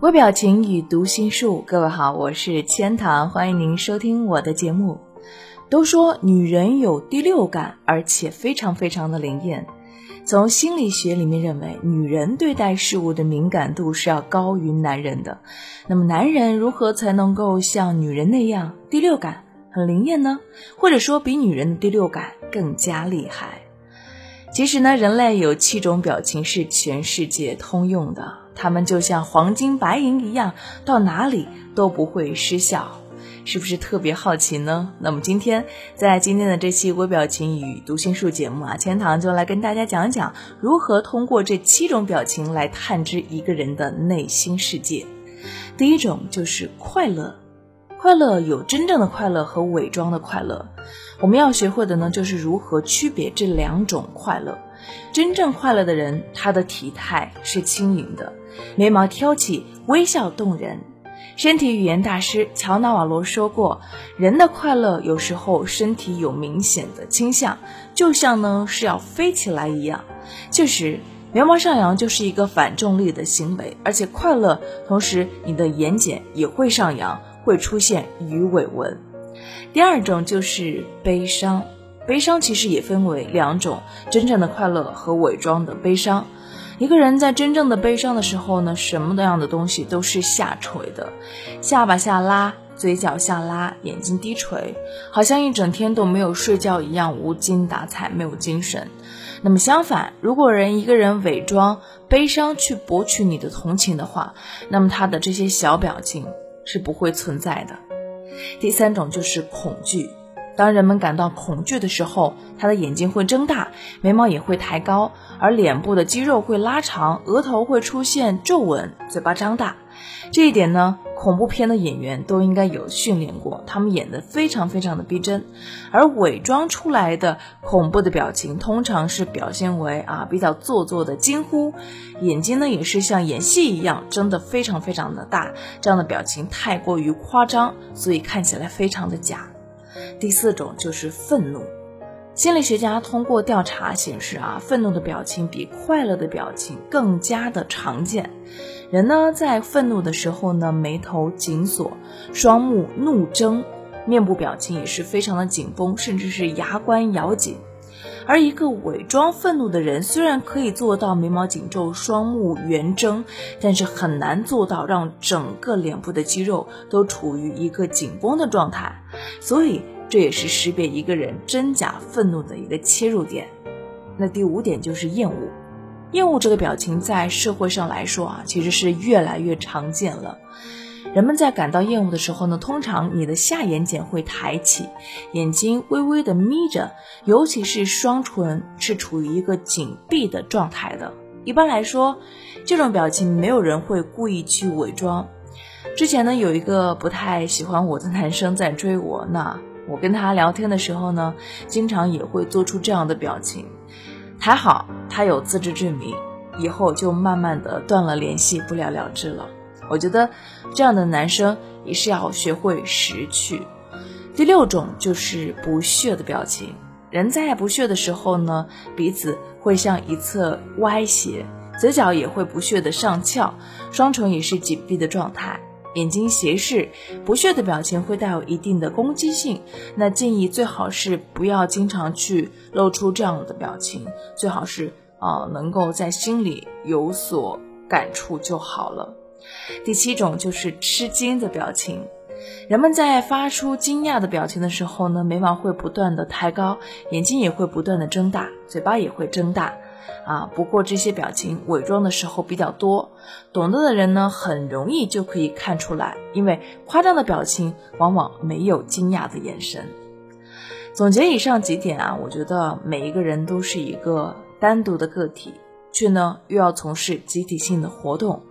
微表情与读心术，各位好，我是千堂，欢迎您收听我的节目。都说女人有第六感，而且非常非常的灵验。从心理学里面认为，女人对待事物的敏感度是要高于男人的。那么，男人如何才能够像女人那样第六感很灵验呢？或者说，比女人的第六感更加厉害？其实呢，人类有七种表情是全世界通用的。他们就像黄金白银一样，到哪里都不会失效，是不是特别好奇呢？那么今天在今天的这期微表情与读心术节目啊，千堂就来跟大家讲讲如何通过这七种表情来探知一个人的内心世界。第一种就是快乐，快乐有真正的快乐和伪装的快乐，我们要学会的呢，就是如何区别这两种快乐。真正快乐的人，他的体态是轻盈的。眉毛挑起，微笑动人。身体语言大师乔纳瓦罗说过，人的快乐有时候身体有明显的倾向，就像呢是要飞起来一样。确实，眉毛上扬就是一个反重力的行为，而且快乐同时你的眼睑也会上扬，会出现鱼尾纹。第二种就是悲伤，悲伤其实也分为两种：真正的快乐和伪装的悲伤。一个人在真正的悲伤的时候呢，什么样的东西都是下垂的，下巴下拉，嘴角下拉，眼睛低垂，好像一整天都没有睡觉一样，无精打采，没有精神。那么相反，如果人一个人伪装悲伤去博取你的同情的话，那么他的这些小表情是不会存在的。第三种就是恐惧。当人们感到恐惧的时候，他的眼睛会睁大，眉毛也会抬高，而脸部的肌肉会拉长，额头会出现皱纹，嘴巴张大。这一点呢，恐怖片的演员都应该有训练过，他们演得非常非常的逼真。而伪装出来的恐怖的表情，通常是表现为啊比较做作的惊呼，眼睛呢也是像演戏一样睁得非常非常的大，这样的表情太过于夸张，所以看起来非常的假。第四种就是愤怒。心理学家通过调查显示啊，愤怒的表情比快乐的表情更加的常见。人呢在愤怒的时候呢，眉头紧锁，双目怒睁，面部表情也是非常的紧绷，甚至是牙关咬紧。而一个伪装愤怒的人，虽然可以做到眉毛紧皱、双目圆睁，但是很难做到让整个脸部的肌肉都处于一个紧绷的状态。所以。这也是识别一个人真假愤怒的一个切入点。那第五点就是厌恶，厌恶这个表情在社会上来说啊，其实是越来越常见了。人们在感到厌恶的时候呢，通常你的下眼睑会抬起，眼睛微微的眯着，尤其是双唇是处于一个紧闭的状态的。一般来说，这种表情没有人会故意去伪装。之前呢，有一个不太喜欢我的男生在追我，那。我跟他聊天的时候呢，经常也会做出这样的表情。还好他有自知之明，以后就慢慢的断了联系，不了了之了。我觉得这样的男生也是要学会识趣。第六种就是不屑的表情。人在不屑的时候呢，鼻子会向一侧歪斜，嘴角也会不屑的上翘，双唇也是紧闭的状态。眼睛斜视，不屑的表情会带有一定的攻击性。那建议最好是不要经常去露出这样的表情，最好是啊能够在心里有所感触就好了。第七种就是吃惊的表情，人们在发出惊讶的表情的时候呢，眉毛会不断的抬高，眼睛也会不断的睁大，嘴巴也会睁大。啊，不过这些表情伪装的时候比较多，懂得的人呢，很容易就可以看出来，因为夸张的表情往往没有惊讶的眼神。总结以上几点啊，我觉得每一个人都是一个单独的个体，却呢又要从事集体性的活动，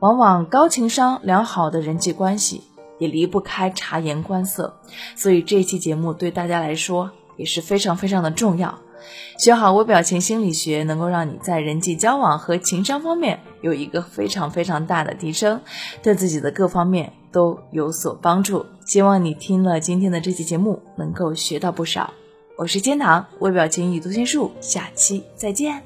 往往高情商、良好的人际关系也离不开察言观色。所以这期节目对大家来说也是非常非常的重要。学好微表情心理学，能够让你在人际交往和情商方面有一个非常非常大的提升，对自己的各方面都有所帮助。希望你听了今天的这期节目，能够学到不少。我是天堂微表情与读心术，下期再见。